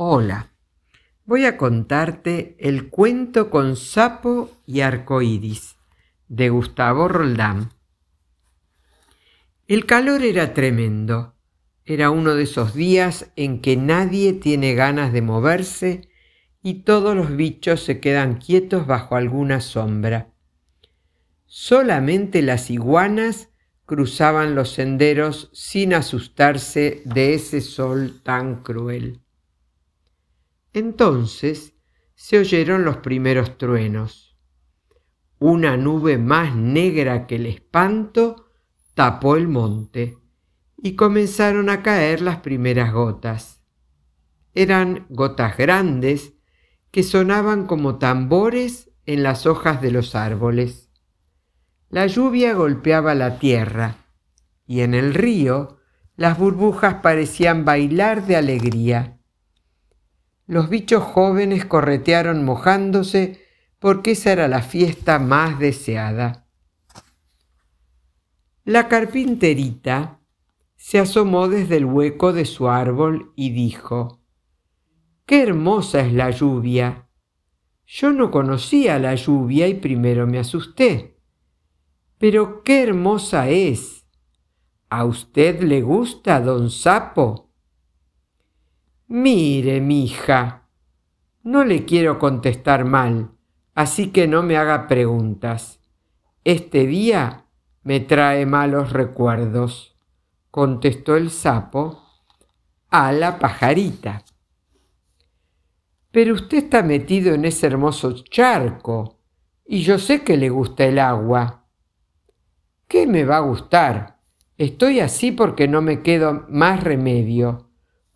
Hola, voy a contarte el cuento con sapo y arcoíris de Gustavo Roldán. El calor era tremendo. Era uno de esos días en que nadie tiene ganas de moverse y todos los bichos se quedan quietos bajo alguna sombra. Solamente las iguanas cruzaban los senderos sin asustarse de ese sol tan cruel. Entonces se oyeron los primeros truenos. Una nube más negra que el espanto tapó el monte y comenzaron a caer las primeras gotas. Eran gotas grandes que sonaban como tambores en las hojas de los árboles. La lluvia golpeaba la tierra y en el río las burbujas parecían bailar de alegría los bichos jóvenes corretearon mojándose porque esa era la fiesta más deseada. La carpinterita se asomó desde el hueco de su árbol y dijo, Qué hermosa es la lluvia. Yo no conocía la lluvia y primero me asusté. Pero qué hermosa es. ¿A usted le gusta, don Sapo? Mire, mija, no le quiero contestar mal, así que no me haga preguntas. Este día me trae malos recuerdos, contestó el sapo a la pajarita. Pero usted está metido en ese hermoso charco y yo sé que le gusta el agua. ¿Qué me va a gustar? Estoy así porque no me quedo más remedio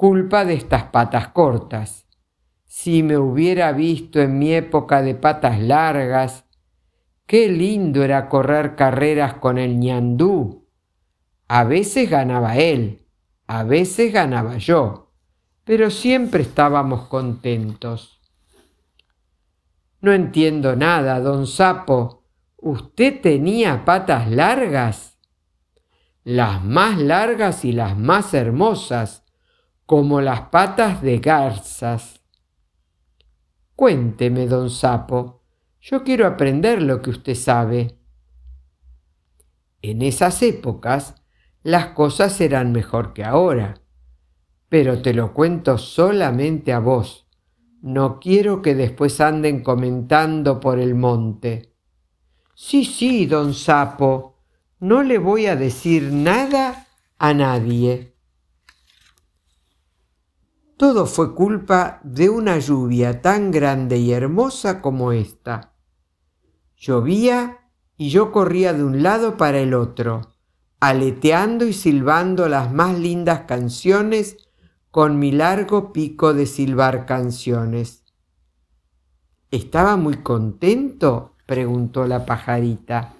culpa de estas patas cortas. Si me hubiera visto en mi época de patas largas, qué lindo era correr carreras con el ñandú. A veces ganaba él, a veces ganaba yo, pero siempre estábamos contentos. No entiendo nada, don Sapo. ¿Usted tenía patas largas? Las más largas y las más hermosas, como las patas de garzas. Cuénteme, don Sapo, yo quiero aprender lo que usted sabe. En esas épocas las cosas eran mejor que ahora, pero te lo cuento solamente a vos. No quiero que después anden comentando por el monte. Sí, sí, don Sapo, no le voy a decir nada a nadie. Todo fue culpa de una lluvia tan grande y hermosa como esta. Llovía y yo corría de un lado para el otro, aleteando y silbando las más lindas canciones con mi largo pico de silbar canciones. ¿Estaba muy contento? preguntó la pajarita.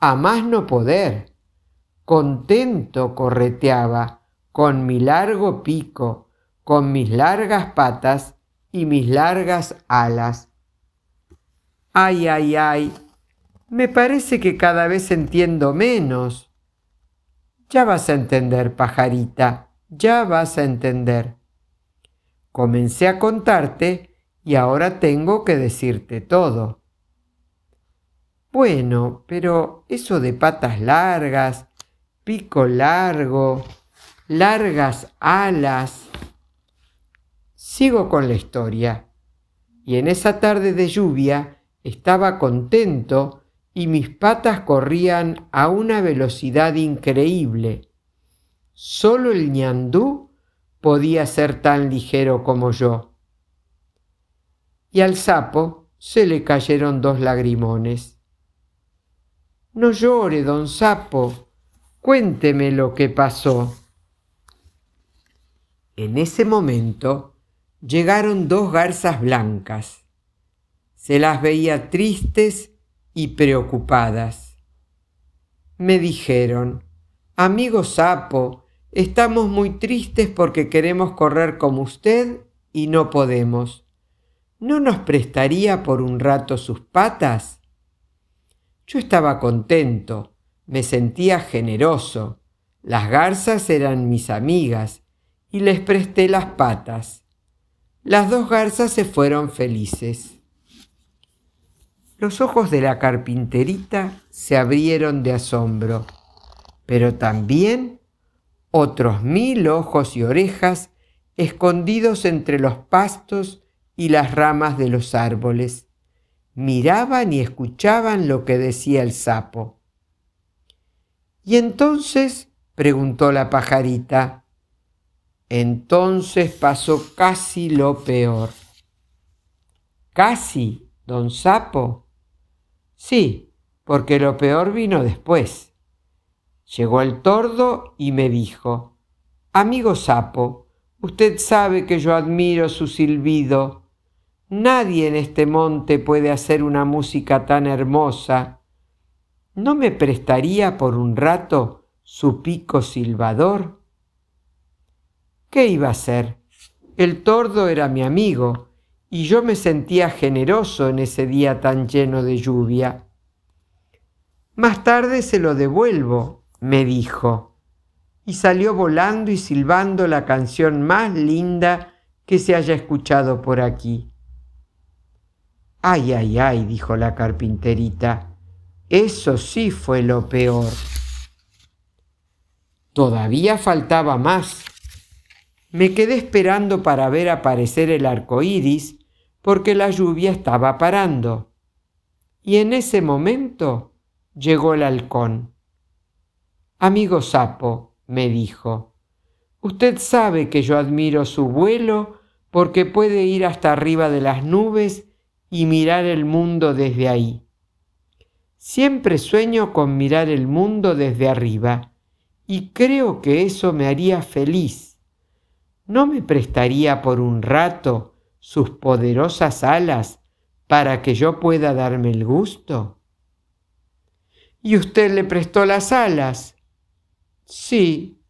A más no poder. Contento correteaba con mi largo pico con mis largas patas y mis largas alas. Ay, ay, ay, me parece que cada vez entiendo menos. Ya vas a entender, pajarita, ya vas a entender. Comencé a contarte y ahora tengo que decirte todo. Bueno, pero eso de patas largas, pico largo, largas alas, Sigo con la historia. Y en esa tarde de lluvia estaba contento y mis patas corrían a una velocidad increíble. Solo el ñandú podía ser tan ligero como yo. Y al sapo se le cayeron dos lagrimones. No llore, don sapo, cuénteme lo que pasó. En ese momento llegaron dos garzas blancas. Se las veía tristes y preocupadas. Me dijeron, amigo sapo, estamos muy tristes porque queremos correr como usted y no podemos. ¿No nos prestaría por un rato sus patas? Yo estaba contento, me sentía generoso. Las garzas eran mis amigas y les presté las patas las dos garzas se fueron felices. Los ojos de la carpinterita se abrieron de asombro, pero también otros mil ojos y orejas escondidos entre los pastos y las ramas de los árboles. Miraban y escuchaban lo que decía el sapo. ¿Y entonces? preguntó la pajarita. Entonces pasó casi lo peor. ¿Casi, don Sapo? Sí, porque lo peor vino después. Llegó el tordo y me dijo, Amigo Sapo, usted sabe que yo admiro su silbido. Nadie en este monte puede hacer una música tan hermosa. ¿No me prestaría por un rato su pico silbador. ¿Qué iba a hacer? El tordo era mi amigo y yo me sentía generoso en ese día tan lleno de lluvia. Más tarde se lo devuelvo, me dijo, y salió volando y silbando la canción más linda que se haya escuchado por aquí. Ay, ay, ay, dijo la carpinterita, eso sí fue lo peor. Todavía faltaba más. Me quedé esperando para ver aparecer el arco iris porque la lluvia estaba parando. Y en ese momento llegó el halcón. Amigo sapo, me dijo, usted sabe que yo admiro su vuelo porque puede ir hasta arriba de las nubes y mirar el mundo desde ahí. Siempre sueño con mirar el mundo desde arriba y creo que eso me haría feliz. ¿No me prestaría por un rato sus poderosas alas para que yo pueda darme el gusto? ¿Y usted le prestó las alas? Sí,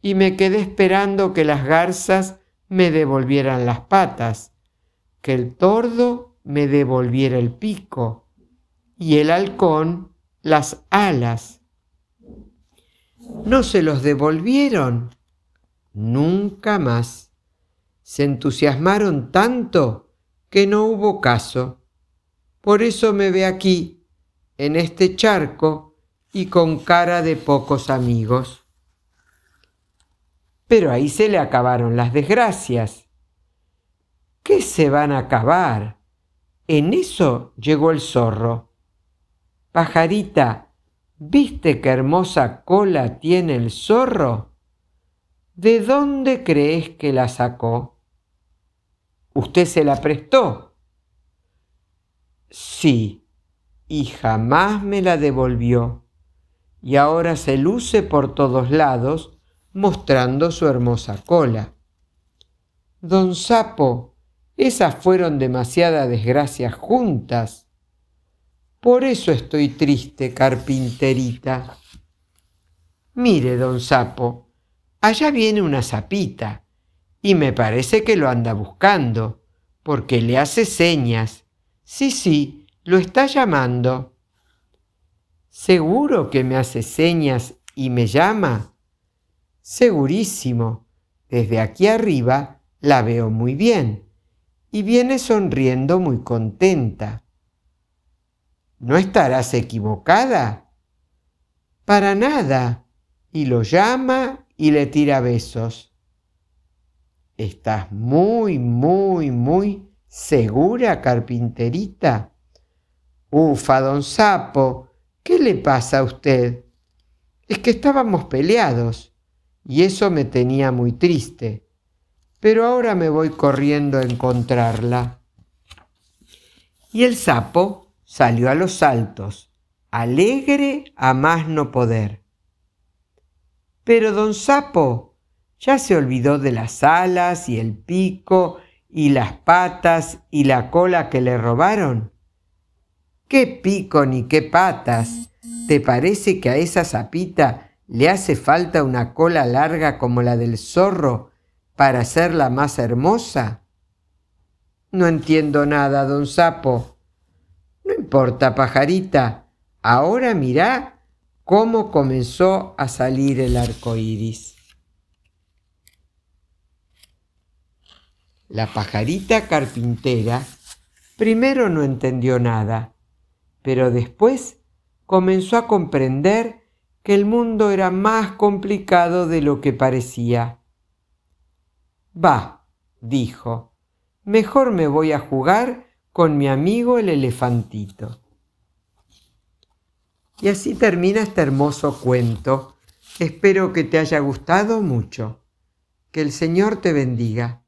y me quedé esperando que las garzas me devolvieran las patas, que el tordo me devolviera el pico y el halcón las alas. ¿No se los devolvieron? Nunca más. Se entusiasmaron tanto que no hubo caso. Por eso me ve aquí, en este charco, y con cara de pocos amigos. Pero ahí se le acabaron las desgracias. ¿Qué se van a acabar? En eso llegó el zorro. Pajarita, ¿Viste qué hermosa cola tiene el zorro? ¿De dónde crees que la sacó? ¿Usted se la prestó? Sí, y jamás me la devolvió. Y ahora se luce por todos lados mostrando su hermosa cola. Don Sapo, esas fueron demasiadas desgracias juntas. Por eso estoy triste, carpinterita. Mire, don Sapo, allá viene una sapita, y me parece que lo anda buscando, porque le hace señas. Sí, sí, lo está llamando. ¿Seguro que me hace señas y me llama? Segurísimo. Desde aquí arriba la veo muy bien, y viene sonriendo muy contenta. ¿No estarás equivocada? Para nada. Y lo llama y le tira besos. ¿Estás muy, muy, muy segura, carpinterita? Ufa, don Sapo, ¿qué le pasa a usted? Es que estábamos peleados y eso me tenía muy triste. Pero ahora me voy corriendo a encontrarla. Y el sapo salió a los saltos, alegre a más no poder. Pero don Sapo ya se olvidó de las alas y el pico y las patas y la cola que le robaron. ¿Qué pico ni qué patas? ¿Te parece que a esa sapita le hace falta una cola larga como la del zorro para hacerla más hermosa? No entiendo nada, don Sapo, no importa, pajarita, ahora mirá cómo comenzó a salir el arco iris. La pajarita carpintera primero no entendió nada, pero después comenzó a comprender que el mundo era más complicado de lo que parecía. Va, dijo, mejor me voy a jugar con mi amigo el elefantito. Y así termina este hermoso cuento. Espero que te haya gustado mucho. Que el Señor te bendiga.